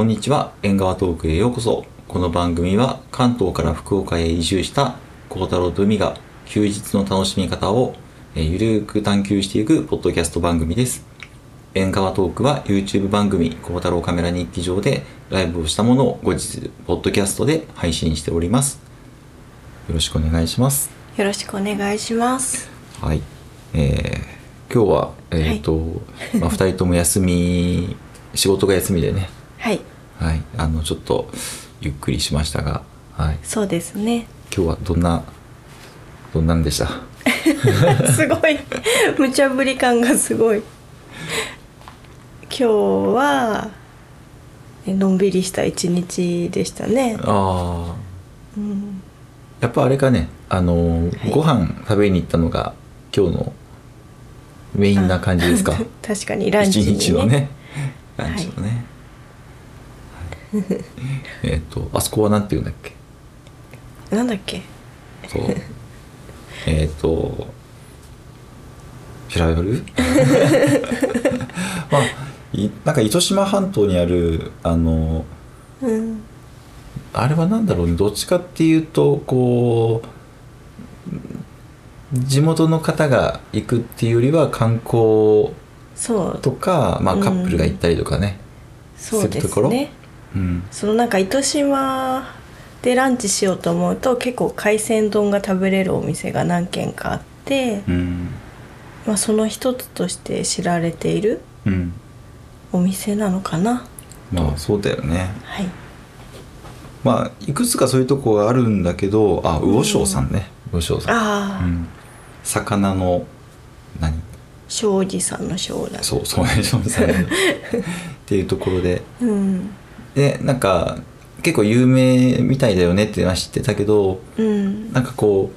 こんにちは。縁側トークへようこそ。この番組は関東から福岡へ移住した孝太郎と海が休日の楽しみ方をえーゆるーく探求していくポッドキャスト番組です。縁側トークは YouTube 番組孝太郎カメラ日記上でライブをしたものを後日ポッドキャストで配信しております。よろしくお願いします。よろしくお願いします。はい、えー今日はえっ、と、まあ二人とも休み仕事が休みでね。はい、はいあのちょっとゆっくりしましたがはい。そうですね。今日はどんなどんなんでした？すごい。無茶ぶり感がすごい。今日はえのんびりした一日でしたね。ああうん、やっぱあれかねあの、はい。ご飯食べに行ったのが今日のメインな感じですか？確かにランチに、ね、一日のねランチのね、はい えっとあそこはなんて言うんだっけ？なんだっけ？そう。えっと調べるまあいなんか糸島半島にあるあのうん、あれはなんだろうね？どっちかっていうとこう地元の方が行くっていうよりは観光そう。とか、まあ、うんカップルが行ったりとかね、そうですするところ？ね。うんそのなんか糸島でランチしようと思うと結構海鮮丼が食べれるお店が何軒かあって、うんまあその一つとして知られているうんお店なのかな。まあそうだよね。はい。まあいくつかそういうとこがあるんだけどあ魚庄さんね。魚庄さん、ああ、うん、魚の何？庄司さんの庄だ。そうそうね庄さん っていうところで。うん。でなんか結構有名みたいだよねっては知ってたけどうん。なんかこ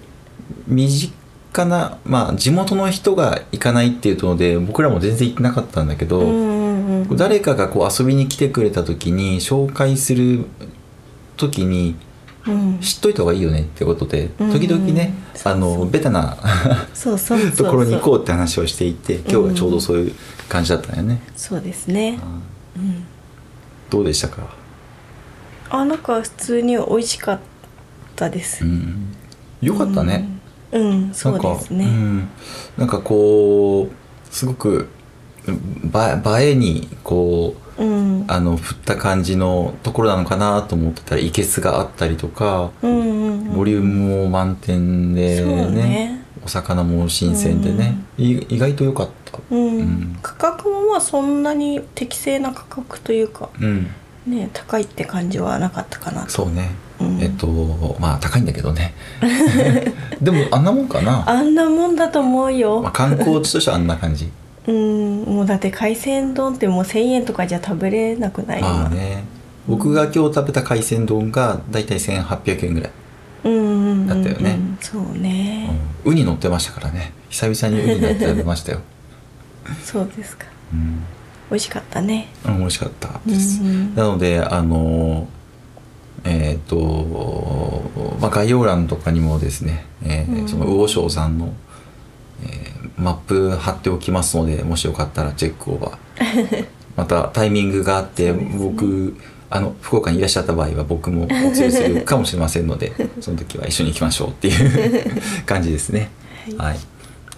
う身近なまあ地元の人が行かないっていうので僕らも全然行ってなかったんだけど、うんうんうん。誰かがこう遊びに来てくれた時に紹介する時にうん。知っといた方がいいよねってことでうん時々ねそうそうあのベタな。ところに行こうって話をしていて今日はちょうどそういう感じだったよね。そうですね。うん。どうでしたか、あ、なんか普通に美味しかったですう。ん、よかったね。うん。うん、そうですね。なんか,、こうすごくば映えにこううん。あの振った感じのところなのかなと思ってたらいけすがあったりとか、うんうんうん。ボリュームも満点でねお魚も新鮮でね、い意外と良かった。うん、うん。価格もまあそんなに適正な価格というかうん、ね高いって感じはなかったかなと。そうね、うん。えっとまあ高いんだけどね。でもあんなもんかな、あんなもんだと思うよ、まあ、観光地としてはあんな感じ。うん。もうだって海鮮丼ってもう1,000円とかじゃ食べれなくないまあね。僕が今日食べた海鮮丼がだいたい1800円ぐらい、うんうんうんうん。だったよね。そうね、うん、ウニ乗ってましたからね。久々にウニ乗って食べましたよ、そうですか。うん。美味しかったね。うん、美味しかったです、うんなのであのえっ、と、まあ、概要欄とかにもですね、えーうん。その魚庄さんの、えーマップ貼っておきますのでもしよかったらチェックオーバー。またタイミングがあって、ね僕あの福岡にいらっしゃった場合は僕もお連れするかもしれませんので その時は一緒に行きましょうっていう 感じですね。はい、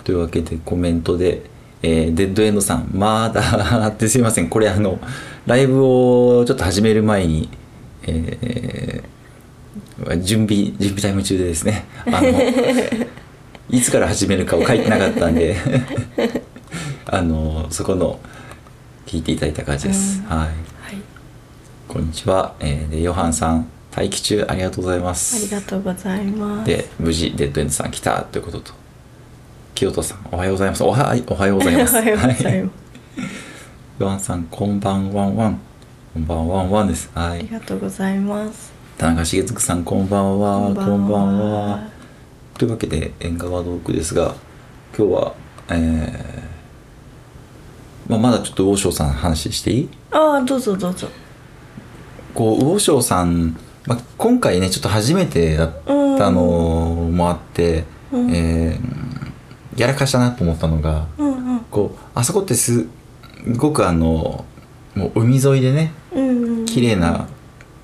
というわけでコメントで、えーデッドエンドさん「まだ」ってすいません。これあのライブをちょっと始める前に、えー準備準備タイム中でですね。あの いつから始めるかを書いてなかったんであのそこの聞いていただいた感じです。はいはいこんにちは、えーでヨハンさん待機中。ありがとうございまありすがとうございます。で無事デッドエンドさん来たということと。清人さんおはようございます。おはおはようございます。おはようございます、はい。ヨハンさんこんばんワンワンこんばんワンワンです。はありいがとうございます。田中茂嗣さんこんばんは。こんばんは。は。というわけで縁側トークですが今日はえーまあ、まだちょっと魚庄さんの話していい？ああどうぞどうぞこう魚庄さん、まあ、今回ねちょっと初めてだったのもあって、うん。えーやらかしたなと思ったのがうんうん。こうあそこってすごくあのもう海沿いでねうんうん。綺綺麗な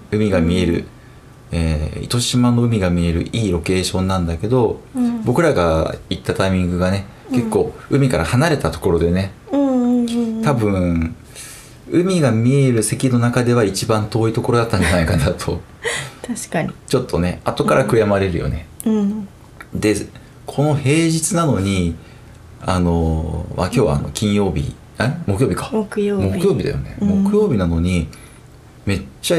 海が見える、えー糸島の海が見えるいいロケーションなんだけど、うん。僕らが行ったタイミングがね結構海から離れたところでねうんうんうん。多分海が見える席の中では一番遠いところだったんじゃないかなと。確かに。ちょっとね後から悔やまれるよね。うん。でこの平日なのにあの、まあ、今日はあの金曜日え？木曜日か。木曜日。木曜日だよね、うん。木曜日なのにめっちゃ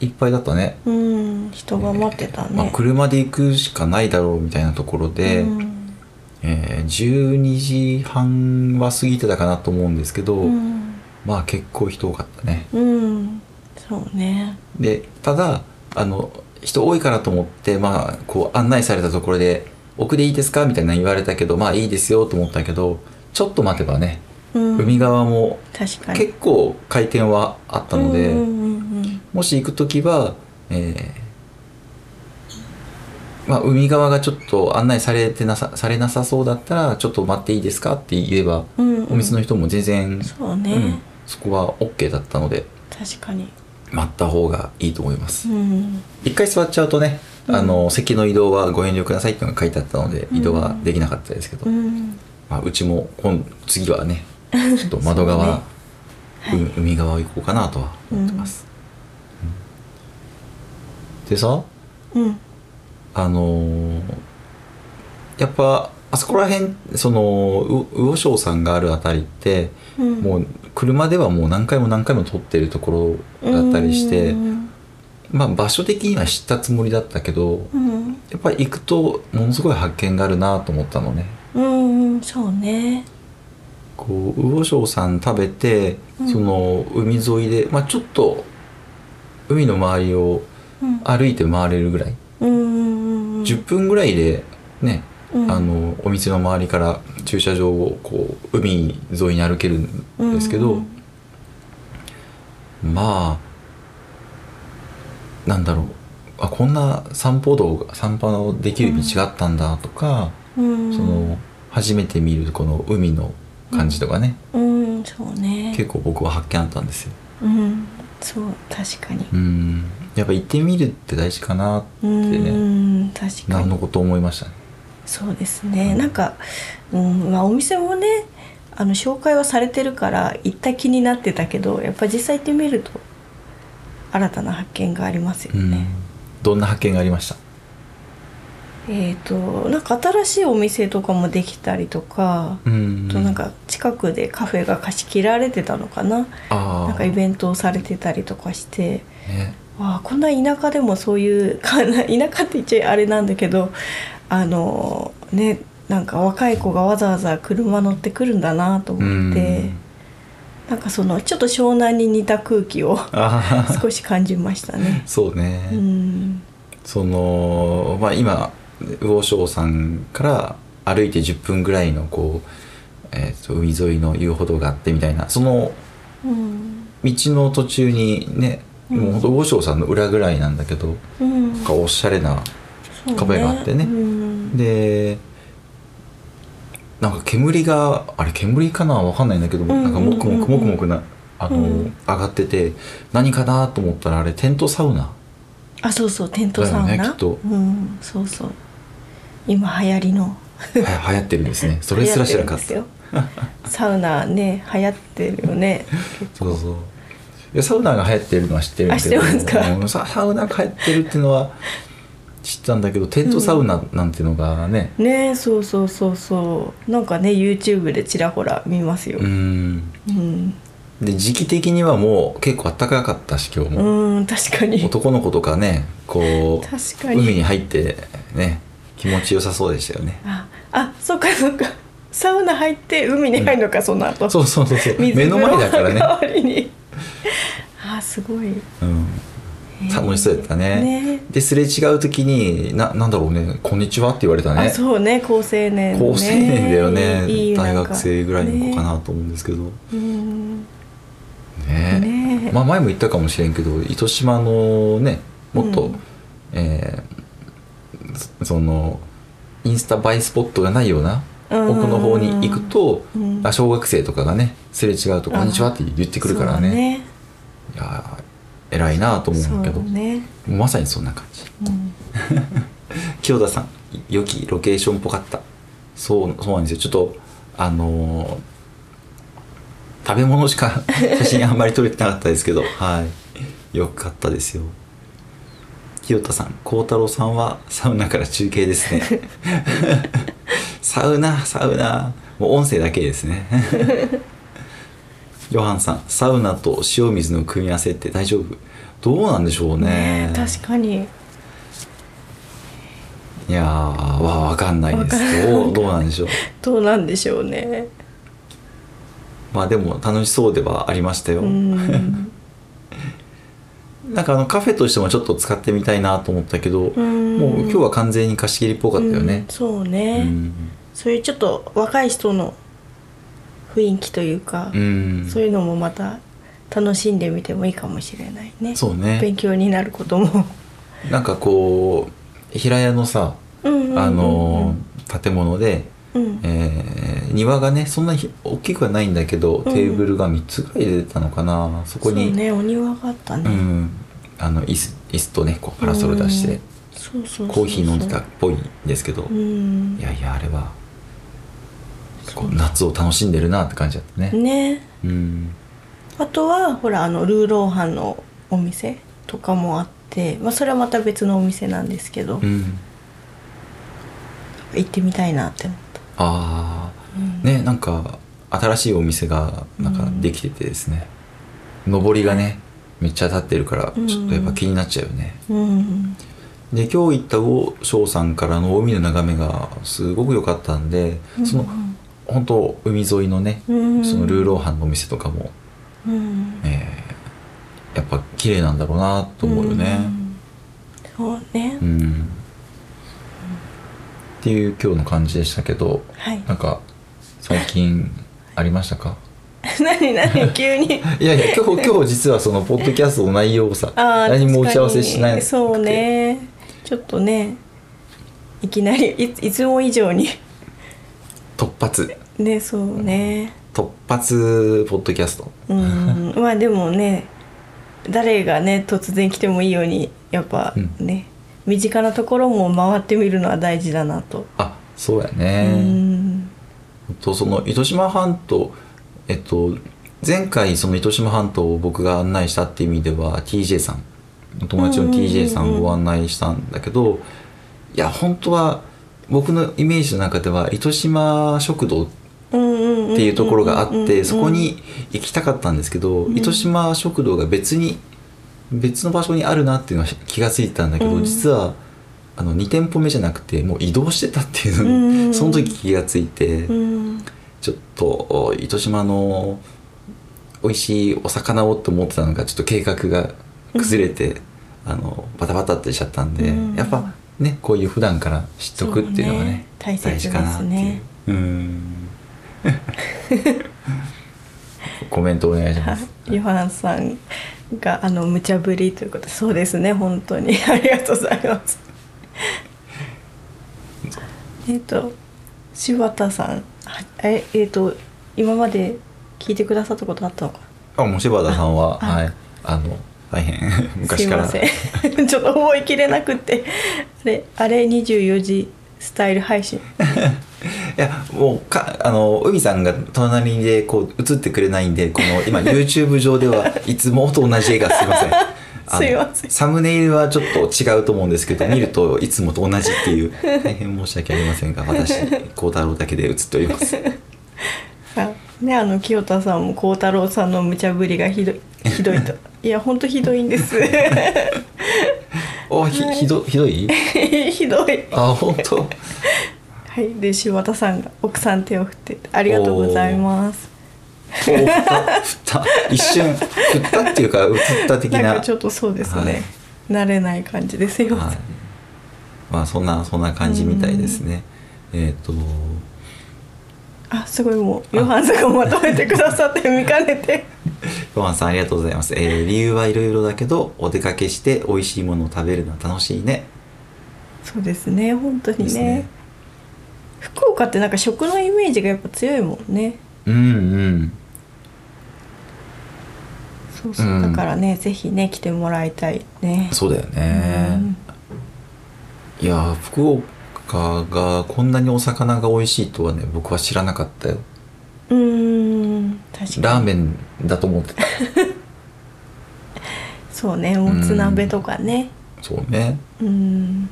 いっぱいだったね、うん。人が待ってたね、まあ、車で行くしかないだろうみたいなところで、うん。えー12時半は過ぎてたかなと思うんですけど、うんまあ結構人多かったね。うん。そうね。でただあの人多いからと思ってまあこう案内されたところで「奥でいいですか?」みたいな言われたけどまあいいですよと思ったけどちょっと待てばね、うん。海側も確かに。結構回転はあったので、もし行く時は、えーまあ、海側がちょっと案内されてなさされなさそうだったらちょっと待っていいですか？って言えば、うんうん。お店の人も全然、そうね、うんそこは OK だったので確かに。待った方がいいと思います。うん。一回座っちゃうとね、うん。あの席の移動はご遠慮くださいっていうのが書いてあったので、移動はできなかったですけど、うん。まあ、うちも今次はねちょっと窓側、そうね。う海側行こうかなとは思ってます、うん。でさうん。あのーやっぱあそこら辺そのう魚庄さんがあるあたりって、うん。もう車ではもう何回も何回も撮ってるところだったりして、うん。まあ場所的には知ったつもりだったけど、うん。やっぱり行くとものすごい発見があるなと思ったのね。うんうんそうね。こう魚庄さん食べて、うん。その海沿いで、まあ、ちょっと海の周りをうん。歩いて回れるぐらい、うん10分ぐらいでね、うん。あのお店の周りから駐車場をこう海沿いに歩けるんですけど、うんまあなんだろう。あこんな散歩道が散歩のできる道があったんだとか、うん。その初めて見るこの海の感じとかね、うんそうね。結構僕は発見あったんですよ。うん。そう確かに。うん。やっぱ行ってみるって大事かなってうねん確かに。なのこと思いましたね。そうですね。なんか、うんまあ、お店もねあの紹介はされてるから行った気になってたけどやっぱ実際行ってみると新たな発見がありますようん。ね。どんな発見がありました？えっ、となんか新しいお店とかもできたりとか、うんあとなんか近くでカフェが貸し切られてたのかな。あなんかイベントをされてたりとかして。ね。わあこんな田舎でもそういう 田舎って言っちゃあれなんだけどあのねなんか若い子がわざわざ車乗ってくるんだなと思ってなんかそのちょっと湘南に似た空気を少し感じましたね。そうね、うん。そのまあ今魚庄さんから歩いて10分ぐらいのこう、えー、と海沿いの遊歩道があってみたいなそのうん。道の途中にね、うん。もう魚庄さんの裏ぐらいなんだけど、うん。なんかおしゃれなそうカフェがあってね。うん。でなんか煙があれ煙かなわかんないんだけど、んうんうんなんかもくもくもくもくなあの、うん。上がってて何かなと思ったらあれテントサウナ。あそうそうテントサウナ、ねきっと。うんそうそう。今流行りの。は流行ってるんですね。それすら知らなかった。サウナね流行ってるよね。そうそう。いやサウナが流行ってるのは知ってるんだけど。あ知ってますか？うんササウナが流行ってるっていうのは知ったんだけどテントサウナなんていうのがね。ねそうそうそうそう。なんかね YouTube でちらほら見ますよ。うん。うん。で時期的にはもう結構暖かかったし今日も、うん確かに。男の子とかねこう確かに。海に入ってね気持ちよさそうでしたよね。ああそっかそっか。サウナ入って海に入るのか、その後。そうそうそうそう。水目の前だからね。代わりに。あすごい。うん楽しそうやったね。ね。ですれ違う時にななんだろうね「こんにちは」って言われたね。あそうね。高青年、ね、高青年だよね。いい大学生ぐらいの子かなと思うんですけど、ねうん。ね。ね。まあ前も言ったかもしれんけど糸島のねもっと、うん。えーそそのインスタ映えスポットがないようなうん。奥の方に行くと、うん。あ小学生とかがねすれ違うと「こんにちは」って言ってくるからそうだね。いや偉いなと思うけど、ね、まさにそんな感じ。うん、清田さん良きロケーションっぽかった？そうそうなんですよ。ちょっとあのー食べ物しか 写真あんまり撮れてなかったですけど。はい。よかったですよ。清田さん幸太郎さんはサウナから中継ですね。サウナサウナ。もう音声だけですねヨハンさんサウナと塩水の組み合わせって大丈夫？どうなんでしょうね。ね確かに。いやーわわかんないです。どうどうなんでしょう？どうなんでしょうね。まあでも楽しそうではありましたよ、うん。なんかあのカフェとしてもちょっと使ってみたいなと思ったけど、うん。もう今日は完全に貸し切りっぽかったようんね、そうね、うん。そういうちょっと若い人の雰囲気というか、うん。そういうのもまた楽しんでみてもいいかもしれないね。そうね。勉強になることも。なんかこう平屋のさうんうんうんうん。あのー建物で、うん。えー庭がねそんなに大きくはないんだけど、んテーブルが3つぐらい出てたのかな。そこにねお庭があったね、うん、あの椅子椅子とねこうパラソル出して、そうそうそうそう。コーヒー飲んでたっぽいんですけど、うん。いやいやあれはこう夏を楽しんでるなって感じだったね。ね。うん。あとはほらあのルーローハンのお店とかもあって、まあ、それはまた別のお店なんですけど、うん、行ってみたいなって思った、あうんあねなんか新しいお店がなんかできててですね、上りがねめっちゃ立ってるからうん。ちょっとやっぱ気になっちゃうよね。うん。で今日行った魚翔さんからの海の眺めがすごく良かったんで、その本当海沿いのね、うん。そのルーローハンのお店とかも、うん。えーやっぱ綺麗なんだろうなと思うよね。ん。そうね、うん。っていう今日の感じでしたけどはい。なんか最近ありましたか？何 何？急に。いやいや今日 今日実はそのポッドキャストの内容をさ何も打ち合わせしないそうね。ちょっとねいきなりいいつも以上に突発。ねそうね。突発ポッドキャスト。うん。まあでもね誰がね突然来てもいいようにやっぱね、身近なところも回ってみるのは大事だなと、あそうやうねんとその糸島半島えっと前回その糸島半島を僕が案内したっていう意味では TJ さん。お友達の TJ さんをご案内したんだけどいや本当は僕のイメージの中では糸島食堂うんっていうところがあってうんそこに行きたかったんですけど、糸島食堂が別に別の場所にあるなっていうのは気がついてたんだけど、うん。実はあの2店舗目じゃなくてもう移動してたっていうのに、うんその時気がついて、うん。ちょっとお糸島の美味しいお魚をって思ってたのがちょっと計画が崩れて、あのバタバタってしちゃったんで、うん。やっぱねこういう普段から知っとくっていうのはねね大事かなっていう。うん。コメントお願いしまはす。い。ヨハンさんがあの無茶ぶりということでそうですね本当に。ありがとうございます。えっと柴田さん。はええっと今まで聞いてくださったことあったのかあ、もう柴田さんは、あ。はい、あの大変。昔から。すいません。ちょっと覚えきれなくって。あれあれ24時スタイル配信。いやもうかあの海さんが隣でこう映ってくれないんでこの今 YouTube 上ではいつもと同じ絵がすいません。すいません。サムネイルはちょっと違うと思うんですけど見るといつもと同じっていう大変申し訳ありませんが私孝太郎だけで映っております。あねあの清田さんも孝太郎さんの無茶ぶりがひどいひどいといや本当ひどいんです。おひひどひどい？ひどい。あ本当？はい。で柴田さんが奥さん手を振ってありがとうございます。お振った。一瞬振ったっていうか映った的な。なんかちょっとそうですね、はい。慣れない感じですよ、はい、まあそんなそんな感じみたいですね。えっ、とあすごい。もうヨハンさんがまとめてくださって見かねて。ヨハンさんありがとうございます、えー理由はいろいろだけどお出かけして美味しいものを食べるのは楽しいね。そうですね。本当にね。ね。福岡ってなんか食のイメージがやっぱ強いもんね。うんうん。そそうそう、うん。だからねぜひね来てもらいたいね。そうだよね、いやー福岡がこんなにお魚が美味しいとはね僕は知らなかったよ。うんうん確かに。ラーメンだと思ってた。そうねもつ鍋とかね。そうね。うん。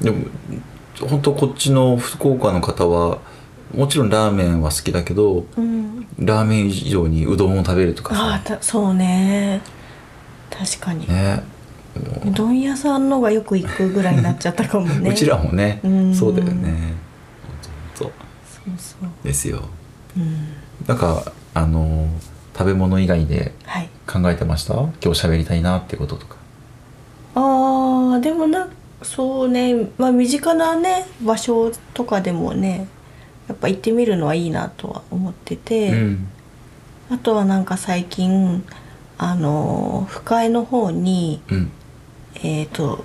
でも本当こっちの福岡の方はもちろんラーメンは好きだけどうん。ラーメン以上にうどんを食べるとかああさたそうね。確かに、ねうどん屋さんのがよく行くぐらいになっちゃったかもね。うちらもねうん。そうだよね。そう。そうですよ。うん。なんかあの食べ物以外ではい。考えてました？今日喋りたいなってこととか。あーでもなそうね。まあ身近なね場所とかでもねやっぱ行ってみるのはいいなとは思ってて、うん。あとはなんか最近あの深江の方にうんえっ、と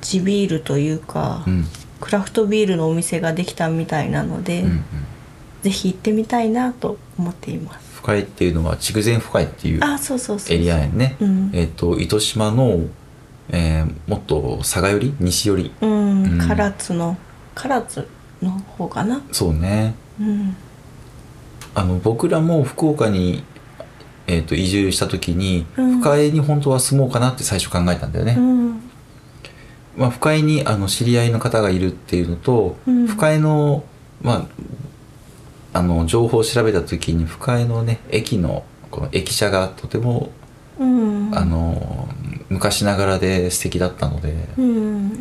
地ビールというか、うん。クラフトビールのお店ができたみたいなので、うんうん。ぜひ行ってみたいなと思っています。深井っていうのは筑前深井っていうあそうそうそうエリアやんね。うん。えっ、と糸島の、えーもっと佐賀寄り？西寄り？うん、うん。唐津の唐津の方かな。そうね。うん。あの僕らも福岡に、えー、と移住した時に、うん。深井に本当は住もうかなって最初考えたんだよね、うん。まあ、深井にあの知り合いの方がいるっていうのと、うん。深井の,、まあ、あの情報を調べた時に深井のね駅のこの駅舎がとても、うん。あの昔ながらで素敵だったので、うん。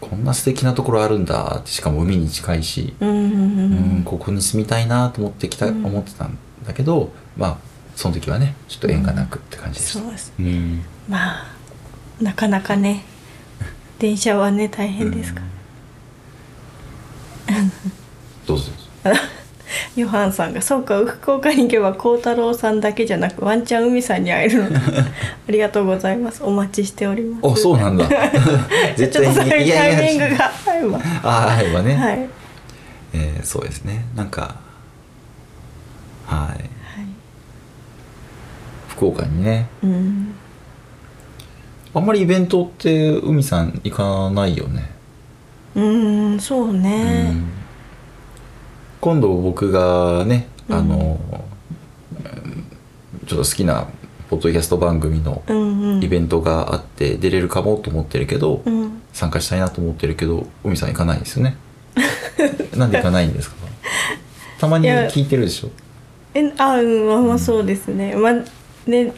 こんな素敵なところあるんだってしかも海に近いし、うんここに住みたいなと思ってきた、うん。思ってたんだけどまあその時はねちょっと縁がなくって感じでした。そうです。うんまあなかなかね 電車はね大変ですか。ら、どうぞ。ヨハンさんが「そうか福岡に行けば孝太郎さんだけじゃなくワンチャン海さんに会えるの ありがとうございます。お待ちしております。あそうなんだ。絶ちょっとタイミングが合えばああればね、はい、はい、えーそうですね。なんかはい福岡にね。うん。あんまりイベントって海さん行かないよね、うんそうね。うん。今度僕がねあの、ちょっと好きなポッドキャスト番組のうんうん。イベントがあって出れるかもと思ってるけど、うん。参加したいなと思ってるけど海さん行かないんですよね。なんで行かないんですか？たまに聞いてるでしょ？えあうんまあまあそうですね、まあね。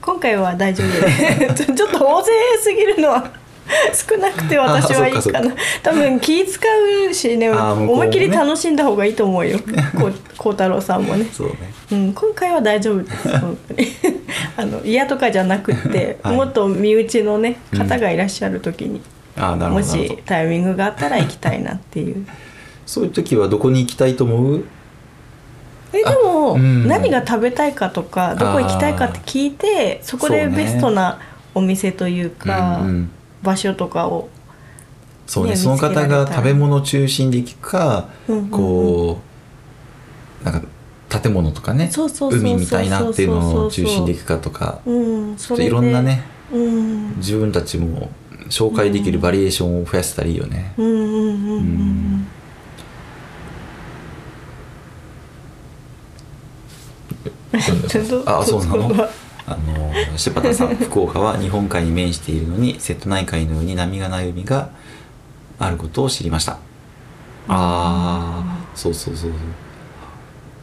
今回は大丈夫で。ちょちょっと大勢すぎるのは 少なくて私はいいかな。多分気使うしね思いっきり楽しんだ方がいいと思うよ。こう孝太郎さんもね、そうね。うん、今回は大丈夫です。本当にあの嫌とかじゃなくって、はい。もっと身内のねうん。方がいらっしゃる時に、ああなるほもしタイミングがあったら行きたいなっていう。そういう時はどこに行きたいと思う？えでも、うん。何が食べたいかとかどこ行きたいかって聞いてそこでベストなお店というかうんうん。場所とかをそうね。ねその方が食べ物中心で行くか、うんうんうん。こうなんか建物とかね海みたいなっていうのを中心で行くかとか。うんちょっといろんなねうん。自分たちも紹介できるバリエーションを増やせたらいいよね、うんうんうんうん。うんあそうなの？あの柴田さん福岡は日本海に面しているのに瀬戸内海のように波がない海があることを知りました。ああそうそうそうそう。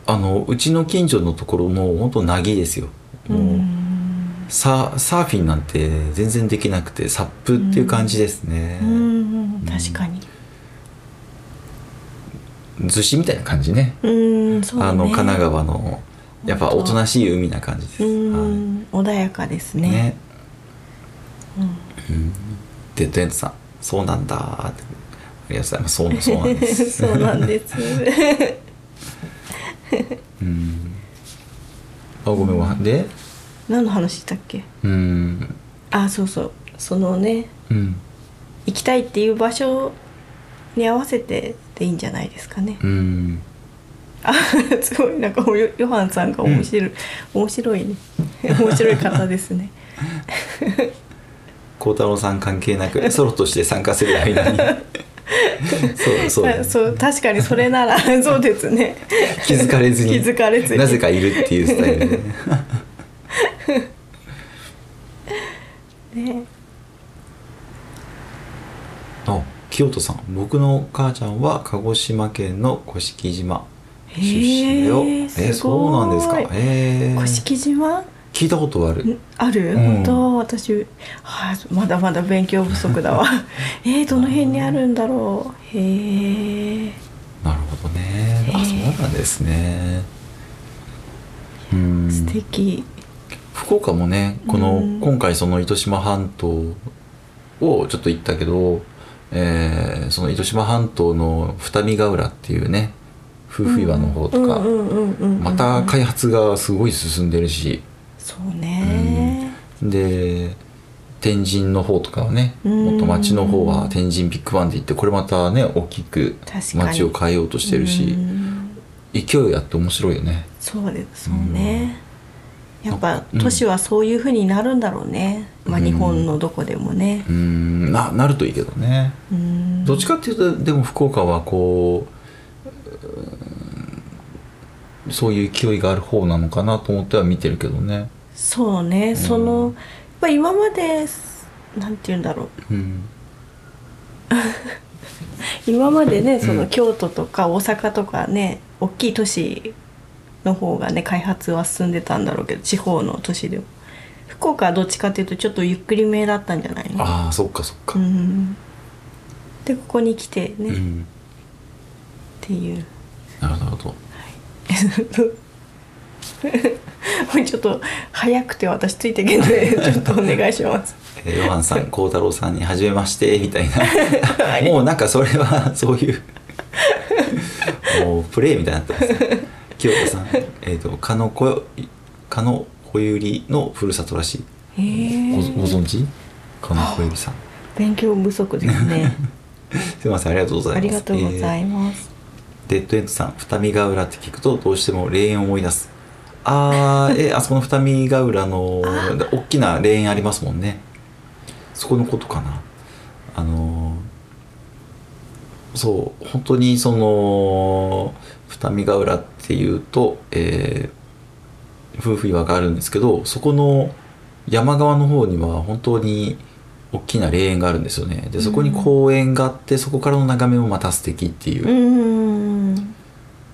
あのうちの近所のところも本当凪ですよ。もう、うん。ササーフィンなんて全然できなくてサップっていう感じですね、うん。うん確かに。逗子みたいな感じね。うんそうね。あの神奈川のやっぱおとなしい海な感じです、うん。穏やかですね。ね。うん。うん。でデントさん「そうなんだ」ありがとうございます。そうそうなんです。そうなんです。うん。あごめんごめん。で？何の話したっけ？うん。あそうそう。そのねうん。行きたいっていう場所に合わせてでいいんじゃないですかね。うんあ すごいなんかヨヨハンさんが面白い、面白いね。面白い方ですね。孝太郎さん関係なくソロとして参加する間に。そうそう。だねそう確かにそれならそうですね。気づかれずに気づかれずに。なぜかいるっていうスタイルで。ね。ねあ清人さん。僕の母ちゃんは鹿児島県の甑島出身だよ。えすそうなんですか。えー、甑島？聞いたことある。んある、うん。本当？私、はあ、まだまだ勉強不足だわ。えー、どの辺にあるんだろう？へえなるほどね。あそうなんですね。うん。素敵。福岡もねこの、うん。今回その糸島半島をちょっと行ったけど、えーその糸島半島の二見ヶ浦っていうね夫婦岩の方とか、うんうんうんうんうん。また開発がすごい進んでるし。そうね、で天神の方とかはねうん。もっと町の方は天神ビッグバンで行ってこれまたね大きく町を変えようとしてるしうん。勢いあって面白いよね。そうですそうね、やっぱうん。都市はそういうふうになるんだろうね、まあ、うん。日本のどこでもね。うーん。ななるといいけどね。うん。どっちかっていうとでも福岡はこうそういう勢いがある方なのかなと思っては見てるけどね。そうね、そのやっぱ今までなんて言うんだろう。うん。今までねそのうん京都とか大阪とかね大きい都市の方がね開発は進んでたんだろうけど地方の都市でも。福岡はどっちかっていうとちょっとゆっくりめだったんじゃないの？ああそっかそっか。うん。でここに来てね、っうん。ていう。なるほど ちょっと早くて私ついていけない。で ちょっとお願いします。えーヨハンさん孝太郎さんに「はじめまして」みたいな。もうなんかそれはそういう。もうプレイみたいになってます。ね清田さんえっ、と加野こ加野小百合のふるさとらしい。へごえご存知？加野小百合さん。勉強不足ですね。すいませんありがとうございます。ありがとうござえいます、ーデッドエンドさん二見ヶ浦って聞くとどうしても霊園を思い出す。あーえあそこの二見ヶ浦の大きな霊園ありますもんね。そこのことかな。あのーそう本当にその二見ヶ浦っていうと、えー夫婦岩があるんですけどそこの山側の方には本当に大きな霊園があるんですよね。でそこに公園があってそこからの眺めもまた素敵っていう、うん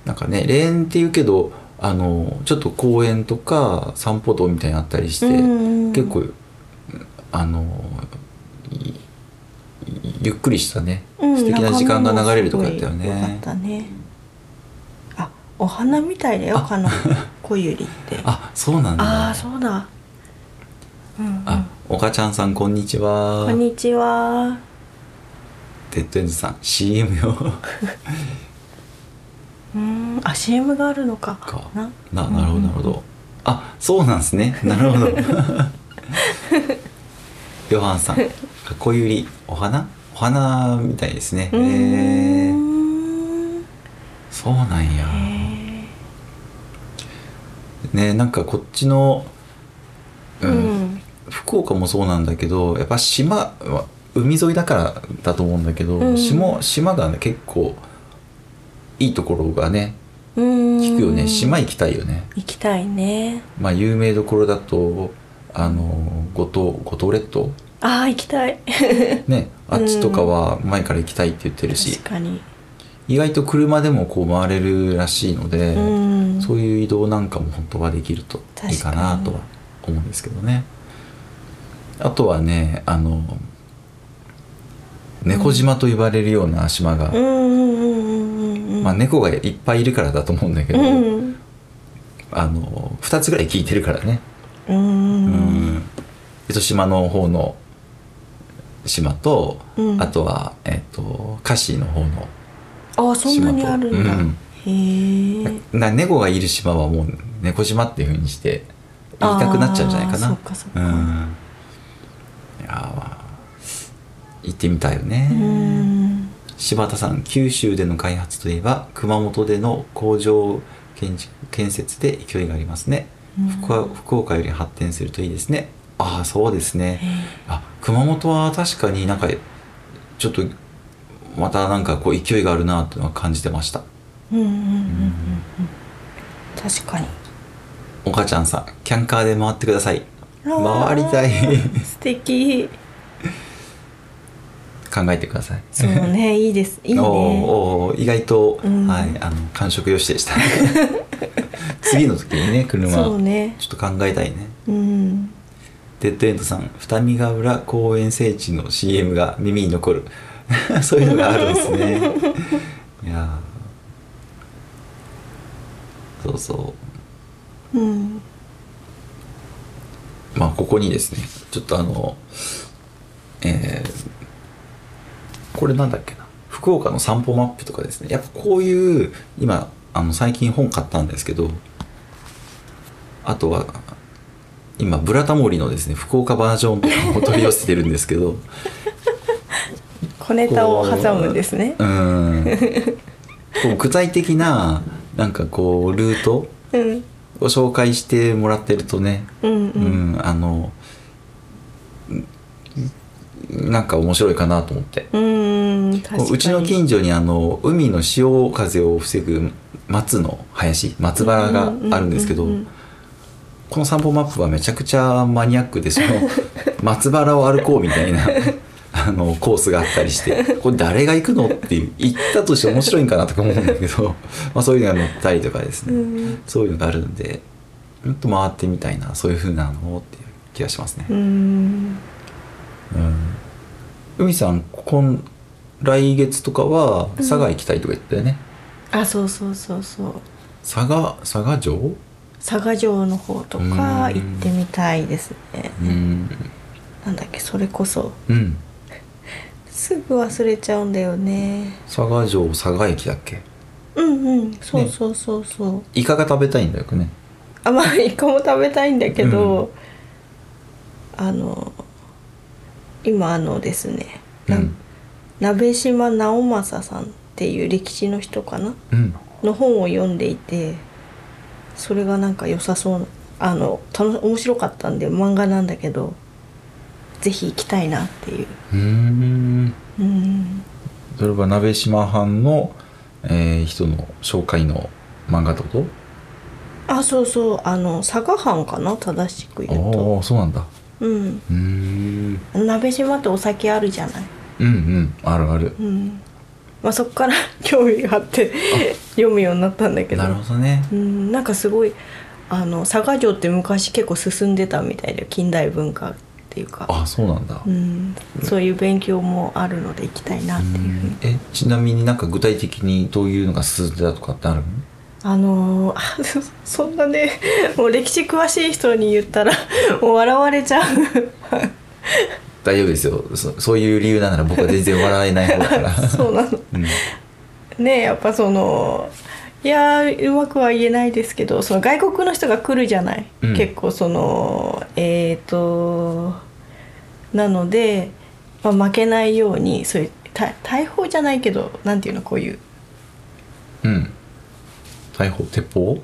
なんかね霊園っていうけどあのちょっと公園とか散歩道みたいになったりして、うん結構あのいゆっくりしたね、うん素敵な時間が流れるとこだったよね。あお花みたいだよあ。かの小ゆりって。あそうなんだ。ああそうだ。うん、うん、あおかちゃんさんこんにちは。こんにちは。デッドエンズさん CM よ うん。あ CM があるのか。か。な。ななるほどなるほど、あそうなんですね。なるほど。ヨハンさん小ゆりお花？お花みたいですね。へえん。そうなんや。へねなんかこっちの、ーうん。福岡もそうなんだけどやっぱ島は海沿いだからだと思うんだけど、うん。島島がね結構いいところがねうん。聞くよね。島行きたいよね。行きたいね。まあ有名どころだとあの五島五島列島。ああ行きたい。ねあっちとかは前から行きたいって言ってるし、確かに。意外と車でもこう回れるらしいので、うん。そういう移動なんかも本当はできるといいかなとは思うんですけどね。あとはねあの猫島と言われるような島が、うんうんうんまあ、猫がいっぱいいるからだと思うんだけど、うんあの2つぐらい聞いてるからね、うんうん糸島の方の島と、うん。あとは、えっとカシーの方のああそんなにあるんだ、うん。へえな猫がいる島はもう猫島っていう風にして言いたくなっちゃうんじゃないかな。そっかそっかうん。いやあ行ってみたいよね、うん柴田さん九州での開発といえば熊本での工場建築建設で勢いがありますね、うん。福岡より発展するといいですね。ああそうですね。あ熊本は確かになんかちょっとまたなんかこう勢いがあるなっていうのは感じてました。うんうんうんうんうん確かに。お母ちゃんさんキャンカーで回ってください。回りたい。素敵考えてください。そうね いいですいいね。おーおー意外と、うん。はいあの感触よしでした。次の時にね車そうね。ちょっと考えたいね。うん。デッドエンドさん二見ヶ浦公園聖地の CM が耳に残る。そういうのがあるんですね。いやー。そうそう。うん。まあここにですねちょっとあのえーこれなんだっけな？福岡の散歩マップとかですね。やっぱこういう今あの最近本買ったんですけどあとは今ブラタモリのですね福岡バージョンとかも取り寄せてるんですけど小ネタを挟むんですね。うーん。こう具体的ななんかこうルートうん。を紹介してもらってるとねうんううんん、あのんなんか面白いかなと思って。うんううちの近所にあの海の潮風を防ぐ松の林松原があるんですけど、この散歩マップはめちゃくちゃマニアックでその 松原を歩こうみたいなあのコースがあったりしてこれ誰が行くのっていう行ったとして面白いんかなとか思うんだけど、まあ、そういうのが載ったりとかですね、うん。そういうのがあるんでもっと回ってみたいなそういう風なのっていう気がしますね。うん。うん海さん今来月とかは佐賀行きたいとか言ったよね、あそうそうそうそう。佐賀佐賀城？佐賀城の方とか行ってみたいですね。うん。なんだっけそれこそ。うん。すぐ忘れちゃうんだよね。佐賀城佐賀駅だっけ？うんうん。そうそうそうそう、イカが食べたいんだよね。あまあイカも食べたいんだけど、あの今あのですね、なうん。鍋島直政さんっていう歴史の人かな？うん。の本を読んでいてそれがなんか良さそうあの楽面白かったんで漫画なんだけどぜひ行きたいなっていう。うーん。うん。それは鍋島藩の、えー人の紹介の漫画ってこと？あそうそう。あの佐賀藩かな？正しく言うと。ああそうなんだうん。うーん。鍋島ってお酒あるじゃない？うんうん。あるある。うん。まあそっから興味があって読むようになったんだけど。なるほどね。うん。なんかすごいあの佐賀城って昔結構進んでたみたいで近代文化っていうか。あそうなんだ。うん、そういう勉強もあるので行きたいなっていうふうに。えちなみになんか具体的にどういうのが進んでたとかってあるの？あのーあそ そんなねもう歴史詳しい人に言ったらもう笑われちゃう。大丈夫ですよ。そそういう理由なら僕は全然笑えない方だから。そうなの。うん。ねやっぱそのいやーうまくは言えないですけどその外国の人が来るじゃない、うん。結構そのえっ、となので、まあ、負けないようにそういうた大砲じゃないけどなんていうのこういううん大砲鉄砲？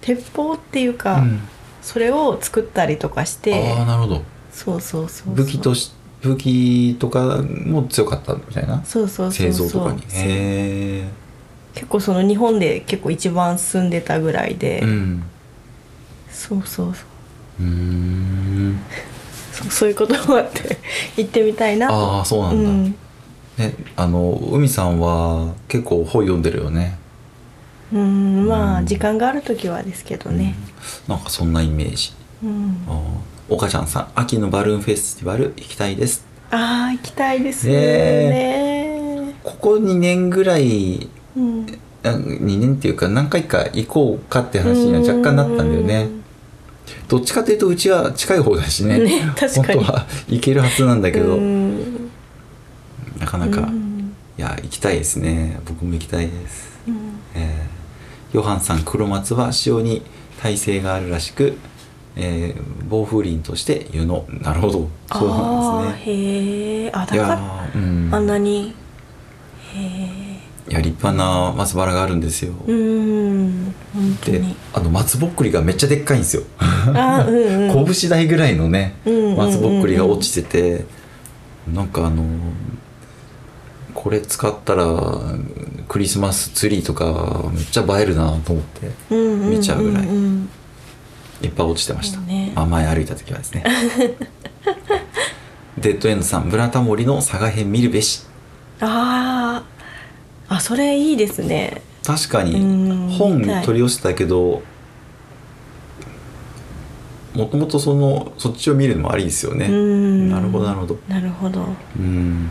鉄砲っていうか、うん。それを作ったりとかしてああなるほど。そうそうそう武器とし武器とかも強かったみたいな？そうそうそう製そう。造とかに。へえ結構その日本で結構一番進んでたぐらいで、うん。そうそうそう。うーん。そうそういうこともあって 行ってみたいなと。ああそうなんだ、うん。ねあの海さんは結構本読んでるよねうんまあうん。時間がある時はですけどね。なんかそんなイメージ。うん、岡ちゃんさん秋のバルーンフェスティバル行きたいです。ああ行きたいですね。ねここ2年ぐらいうん。あ2年っていうか何回か行こうかって話には若干なったんだよね。どっちかというとうちは近い方だしね。ね確かに。本当は行けるはずなんだけど、うん。なかなか、うん。いや行きたいですね。僕も行きたいです、うん。えーヨハンさん黒松は潮に耐性があるらしく、えー防風林として湯のなるほど。そうなんですね。へえあだからーうん。あんなにいや立派な松原があるんですよ、うん本当でにあの松ぼっくりがめっちゃでっかいんですよ。あうんうん。拳大ぐらいのね松ぼっくりが落ちててなんかあのこれ使ったらクリスマスツリーとかめっちゃ映えるなと思って見ちゃうぐらい。んいっぱい落ちてました、ね。まあ、前歩いた時はですね。デッドエンドさん「ブラタモリの佐賀編見るべし。あー。あそれいいですね」確かうんに本取り寄せたけどもともとそのそっちを見るのもありですよね。うん。なるほどなるほど。なるほど。うん。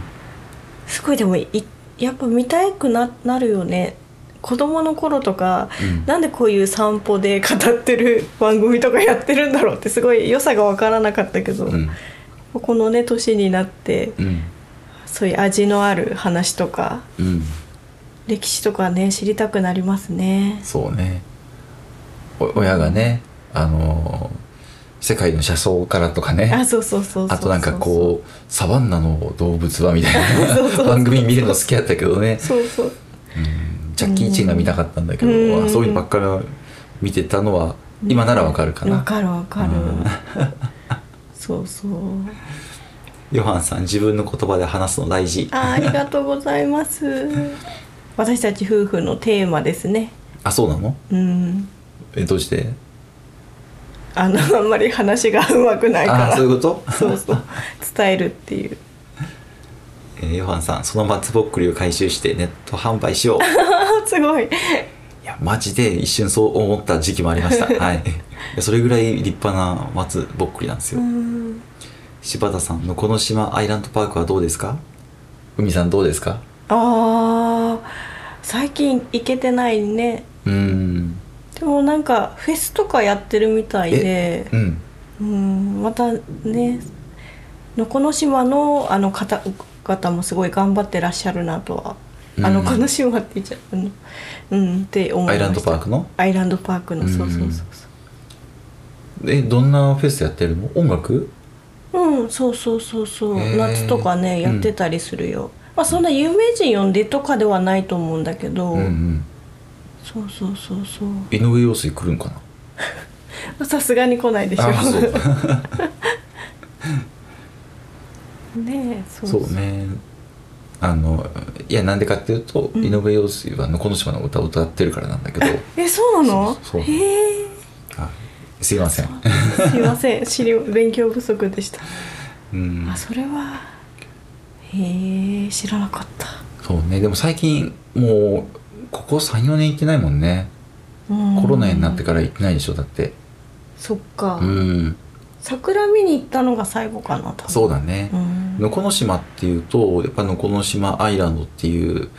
すごいでもいやっぱ見たくななるよね。子供の頃とか、うん。なんでこういう散歩で語ってる番組とかやってるんだろうってすごい良さが分からなかったけど、うん。このね年になってうん。そういう味のある話とかうん。歴史とかね知りたくなりますね。そうね。お親がねあの世界の車窓からとかあねそうそうそうそうあとなんかこうサバンナの動物はみたいな番組見るの好きやったけどね。そうそう。うん。ジャッキー・チェンが見たかったんだけど、うん。あそういうのばっかり見てたのは今ならわかるかな、わかるわかる。うん。そうそう。ヨハンさん自分の言葉で話すの大事。あありがとうございます。私たち夫婦のテーマですね。あそうなの？うん。えどうして？あのあんまり話がうまくないから。あそういうこと？そうそう。伝えるっていう。えーヨハンさんその松ぼっくりを回収してネット販売しよう。あ すごい。いやマジで一瞬そう思った時期もありました。はい。それぐらい立派な松ぼっくりなんですよ、うん。柴田さんのこの島アイランドパークはどうですか？海さんどうですか？あー最近行けてないね。うーんでもなんかフェスとかやってるみたいでうん。うんまたねのこの島のあの方々もすごい頑張ってらっしゃるなとは、あのうんこの島って言っちゃうの。うん。って思いました。アイランドパークの？アイランドパークの。そうそうそうえどんなフェスやってるの？音楽？そううんそうそうそうそう。へー。夏とかねやってたりするよ、まあそんな有名人呼んでとかではないと思うんだけど、うんうんそうそうそうそう。井上陽水来るんかな？さすがに来ないでしょう。ねえそうそう。ね。あのいやなんでかっていうと、うん。井上陽水はのこの島の歌を歌ってるからなんだけど。えそうなの？そう。へえ。あすいません。すいません。知り勉強不足でした。うん。あそれはへえ知らなかった。そうね。でも最近もうここ34年行ってないもんね。うん。コロナになってから行ってないでしょだって。そっか、うん。桜見に行ったのが最後かな多分。そうだね。うん。のこの島っていうとやっぱのこの島アイランドっていう、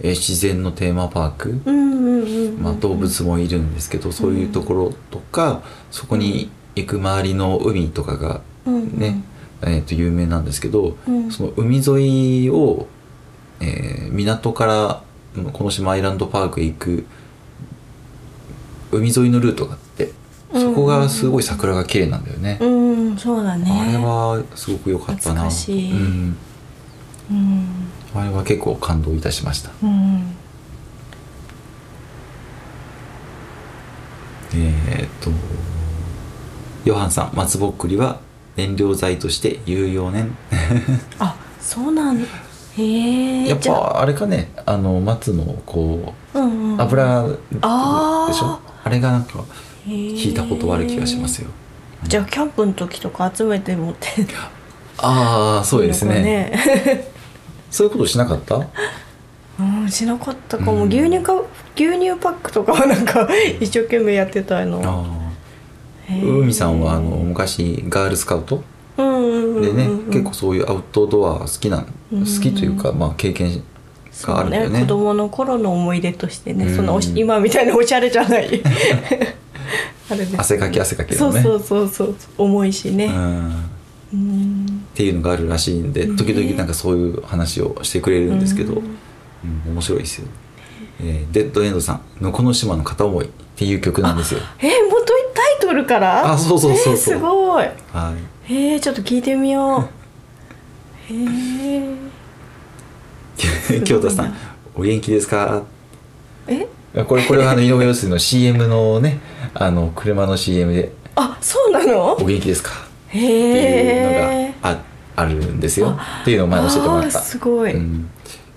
えー自然のテーマパーク、うんうんうんうんまあ、動物もいるんですけど、そういうところとかそこに行く周りの海とかがうんうん。ね、えー、と有名なんですけど、うん。その海沿いを、えー港からうんこの島アイランドパークへ行く海沿いのルートがあってそこがすごい桜が綺麗なんだよね。うんそうだねあれはすごく良かったな。うん、うんあれは結構感動いたしました。うんえーっとヨハンさん松ぼっくりは燃料剤として有用ね。あそうなんへえやっぱあ。れかねあの松のこううんうん。油でしょ？あれがなんか聞聞いたことある気がしますよ。じゃあキャンプの時とか集めて持って。るああそうですね。ね。そういうことしなかった？うんしなかったかも、うん。牛乳か牛乳パックとかはなんか一生懸命やってたの。あ海さんはあの昔ガールスカウト？うんうんうんでね、うん結構そういうアウトドア好きな好きというか、まあ経験があるんだよね。そう子供の頃の思い出としてね、うん。そんなおし今みたいなおしゃれじゃない。あれですね。汗かき汗かきのね。そうそうそうそう。重いしね。うん。っうん。ていうのがあるらしいんでね時々なんかそういう話をしてくれるんですけど、うん。うん面白いですよ、えーデッドエンドさん。のこの島の片思いっていう曲なんですよ。え元タイトルから？あそうそうそうそう。えーすごい。はいえー、ちょっと聞いてみよう。へえ京太さんお元気ですか？え？これこれはあの井上陽水の CM のねあの車の CM であそうなの「お元気ですか?」へっていうのえがああるんですよ。っていうのを前教えてもらった。すごい、うん、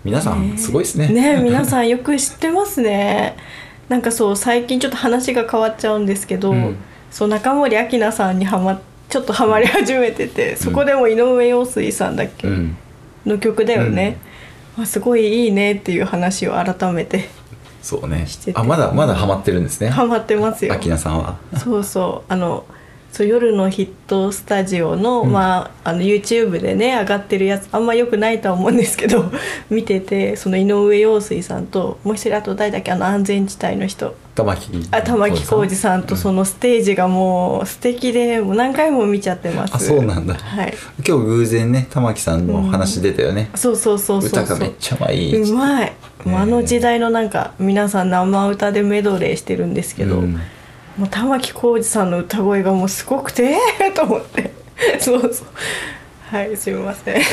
皆さんすごいですね。ね皆さんよく知ってますね。なんかそう最近ちょっと話が変わっちゃうんですけど、うん。そう中森明菜さんにはまちょっとハマり始めてて、そこでも井上陽水さんだっけ、うん。の曲だよね、あすごいいいねっていう話を改めてそうね。してて。あまだまだハマってるんですね。ハマってますよ。明菜さんは。そうそう。あのそう夜のヒットスタジオの,、うん。まあ、あの YouTube でね上がってるやつあんま良くないとは思うんですけど 見ててその井上陽水さんともう一人あと誰だっけ？あの安全地帯の人玉木あ玉置浩二さんとそのステージがもう素敵でもう何回も見ちゃってます。あそうなんだ。はい。今日偶然ね玉木さんの話出たよね、そうそうそうそうそう。歌がめっちゃうまい、うまい、あの時代のなんか皆さん生歌でメドレーしてるんですけど、うん。もう玉置浩二さんの歌声がもうすごくてえー と思って。そうそう。はいすみません。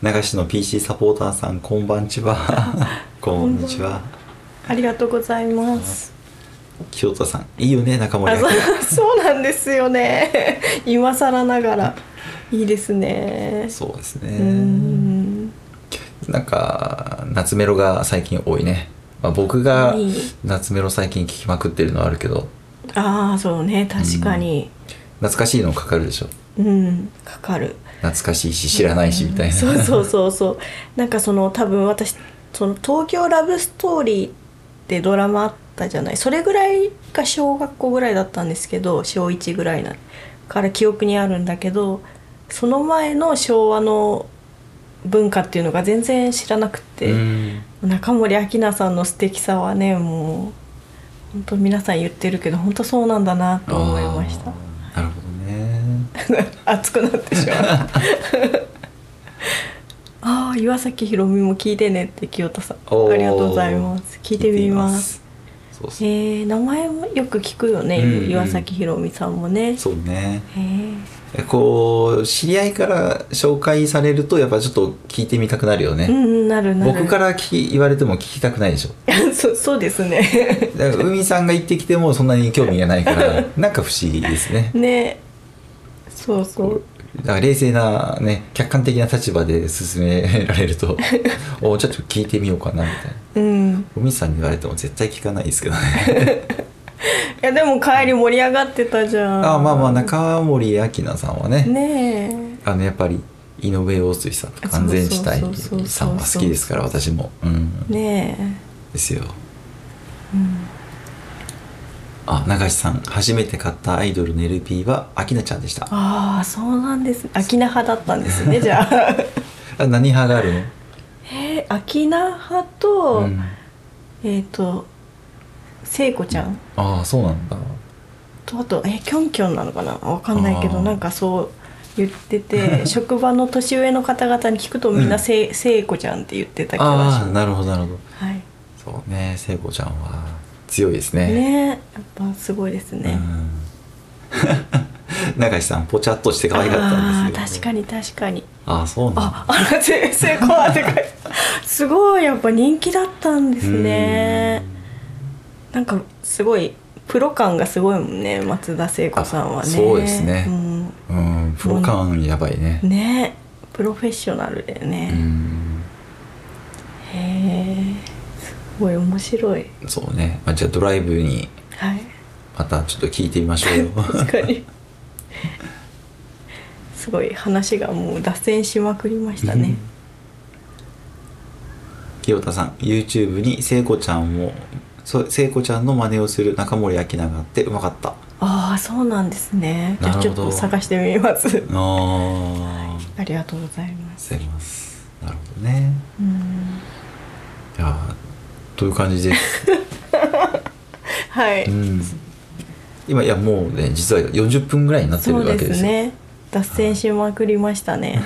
流しの PC サポーターさんこんばんちは。こんにちはありがとうございます。清田さんいいよね中森あ明 そうなんですよね。今更ながらいいですね。そうですね。ん。なんか夏メロが最近多いね、まあ、僕が夏メロ最近聴きまくってるのはあるけど。ああそうね。確かに。懐かしいのかかるでしょ。うん、かかる。懐かしいし知らないしみたいな、そうそうそうそう。なんかその多分私その「東京ラブストーリー」ってドラマあったじゃない。それぐらいが小学校ぐらいだったんですけど小1ぐらいなから記憶にあるんだけどその前の昭和の文化っていうのが全然知らなくて、うん。中森明菜さんの素敵さはねもう本当皆さん言ってるけど本当そうなんだなと思いました。なるほどね。熱くなってしまう ああ岩崎宏美も聞いてねって清田さんありがとうございます聞いてみます。そえー、名前もよく聞くよね、うんうん。岩崎宏美さんもね。そうね。へえこう知り合いから紹介されるとやっぱちょっと聞いてみたくなるよね、うんうんなるなる。僕から聞き言われても聞きたくないでしょ。そそうですね。だから海さんが言ってきてもそんなに興味がないから なんか不思議ですね。ね。そうそうだから冷静なね客観的な立場で進められると おちょっと聞いてみようかなみたいな。うん。海さんに言われても絶対聞かないですけどね。いやでも帰り盛り上がってたじゃん。あまあまあ中森明菜さんはね。ねあのやっぱり井上陽水さんとか安全地帯さんは好きですから私も。うん。え。ねですよ。え、うんあ流しさん初めて買ったアイドルの LP は明菜ちゃんでした。ああそうなんです。秋菜派だったんですねじゃあ。あ何派があるの、えー、秋菜派と、うん。えっ、と聖子ちゃん。ああそうなんだ。とあとえキョンキョンなのかな？わかんないけあー。どなんかそう言ってて 職場の年上の方々に聞くとみんなせ、聖子ちゃんって言ってた気がしああますなるほどなるほど。はい。そうね聖子ちゃんは強いですね。ねやっぱすごいですね、うん。流しさんぽちゃっとして可愛かったんですよ。確かに確かに。ああそうなんだ。ああらせ成功はって書いてすごいやっぱ人気だったんですね。なんかすごいプロ感がすごいもんね松田聖子さんはね。あそうですね。うん。うんプロ感やばいね。ねプロフェッショナルだようね、ん。へえすごい面白い。そうね、まあ、じゃあドライブにはい。またちょっと聞いてみましょうよ。確かに。すごい話がもう脱線しまくりましたね。清田さん YouTube に聖子ちゃんもそう聖子ちゃんの真似をする中森明菜があってうまかった。ああそうなんですね。じゃあちょっと探してみます。ああありがとうございます。なるほどね。うん。いやーという感じです。はい、うん。今いやもうね実は40分ぐらいになってるそうでわけですすよ。ね脱線しまくりましたね。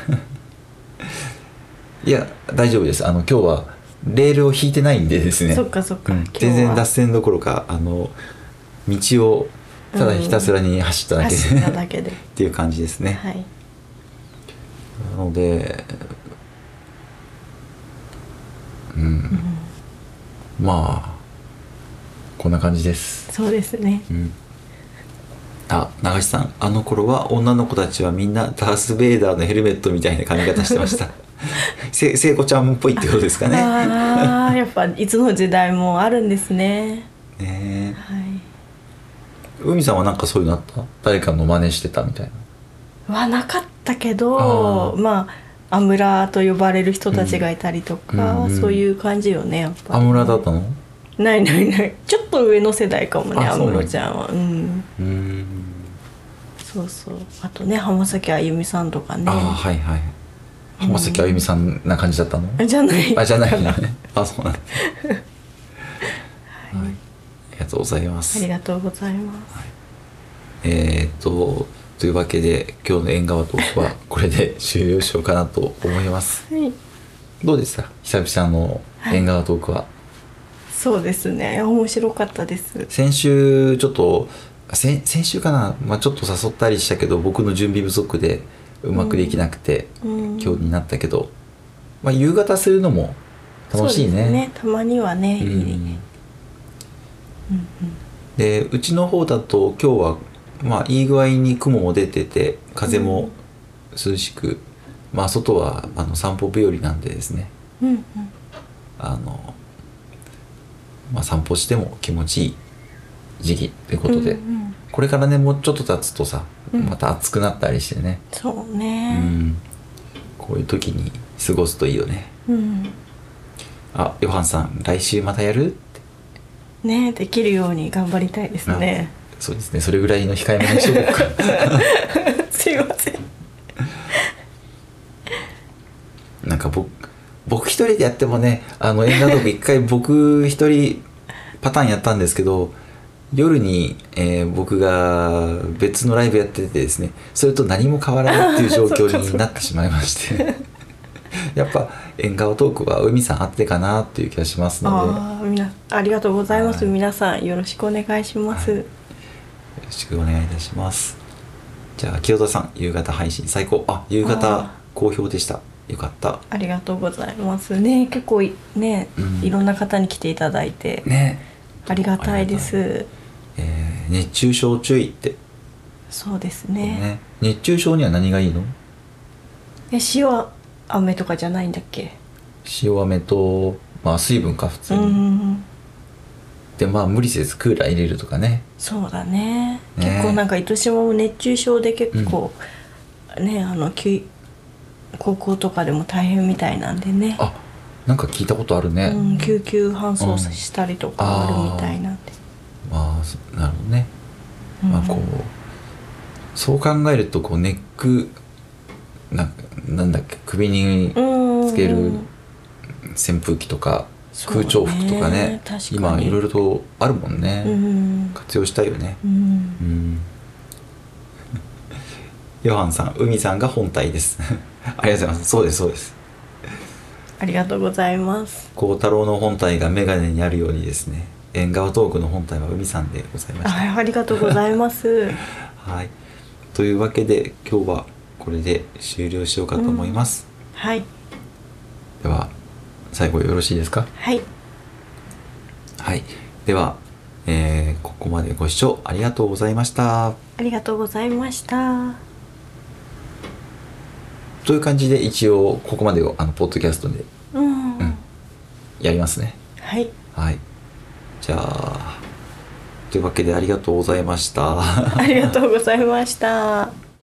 いや大丈夫です。あの今日はレールを引いてないんでですね。そっかそっか、うん。今日は。全然脱線どころかあの道をただひたすらに走っただけで、走っただけで。っていう感じですね、はい。なのでまあこんな感じです。そうですね。うん。あ流しさんあの頃は女の子たちはみんなダース・ベイダーのヘルメットみたいな髪型してました。せ聖子ちゃんっぽいってことですかね。ああやっぱいつの時代もあるんですね。ね。はい。え海さんはなんかそういうのあった誰かの真似してたみたいなはなかったけどまあアムラと呼ばれる人たちがいたりとか、うんうんそういう感じよねやっぱりアムラだったの？ないないない。ちょっと上の世代かもねあそうなんだ安室ちゃんは。うん。うーん。そうそう。あとね浜崎あゆみさんとかね。ああはいはい。浜崎あゆみさんな感じだったの、あじゃない。あじゃない あそうなんだ、はい、ありがとうございまあすりがとうございます。えー、っとというわけで今日の縁側トークはこれで終了しようかなと思います。はい。どうでした？久々の縁側トークは、そうですね。面白かったです。先週ちょっと先先週かな、まあ、ちょっと誘ったりしたけど僕の準備不足でうまくできなくて、うん。今日になったけど、まあ、夕方するのも楽しいそうですね。たまにはね、うん。いいねうん。でうちの方だと今日はまあいい具合に雲も出てて風も涼しく、まあ外はあの散歩日和なんでですね。うんうん。あの、まあ、散歩しても気持ちいい時期ということで、うんうん。これからねもうちょっと経つとさうん。また暑くなったりしてね、そううねん、こういう時に過ごすといいよね。うん、あヨハンさん来週またやる？ねできるように頑張りたいですねそうですね。それぐらいの控えめにしとこうかすいません。なんか僕僕一人でやってもねあの映画トーク一回僕一人パターンやったんですけど夜に、えー僕が別のライブやっててですねそれと何も変わらないっていう状況に なってしまいまして。やっぱ縁側トークは海さんあってかなっていう気がしますので。よあありがとうございます、はい。皆さんよろしくお願いします、はいろしくお願いいたします。じゃあ清田さん夕方配信最高。あ夕方あ好評でした。よかった。ありがとうございます。ね結構いね、うん。いろんな方に来ていただいて、ね。ありがたいです。えー熱中症注意って。そうですね。ね。熱中症には何がいいの？え塩飴とかじゃないんだっけ？塩飴とまあ水分か普通うに、んでまあ無理せずクーラー入れるとかね。そうだね。ね。結構なんか糸島も熱中症で結構、ねあのき高校とかでも大変みたいなんでね。あなんか聞いたことあるね、うん、救急搬送したりとかあるみたいなんで、まあそなるほどね、うん。まあこうそう考えるとこうネックなんなんだっけ首にうんつける扇風機とか空調服とかね今いろいろとあるもんね、うん。活用したいよね。うん。うん。ヨハンさん海さんが本体です。ありがとうございます。そうですそうです。ありがとうございます。孝太郎の本体が眼鏡にあるようにですね縁側トークの本体は海さんでございました。あありがとうございます。はい。というわけで今日はこれで終了しようかと思います、はい。では最後よろしいですか？はい。はい。では、えーここまでご視聴ありがとうございました。ありがとうございました。という感じで一応ここまでをあのポッドキャストでうん、うんやりますね。はい。はい。じゃあというわけでありがとうございました。ありがとうございました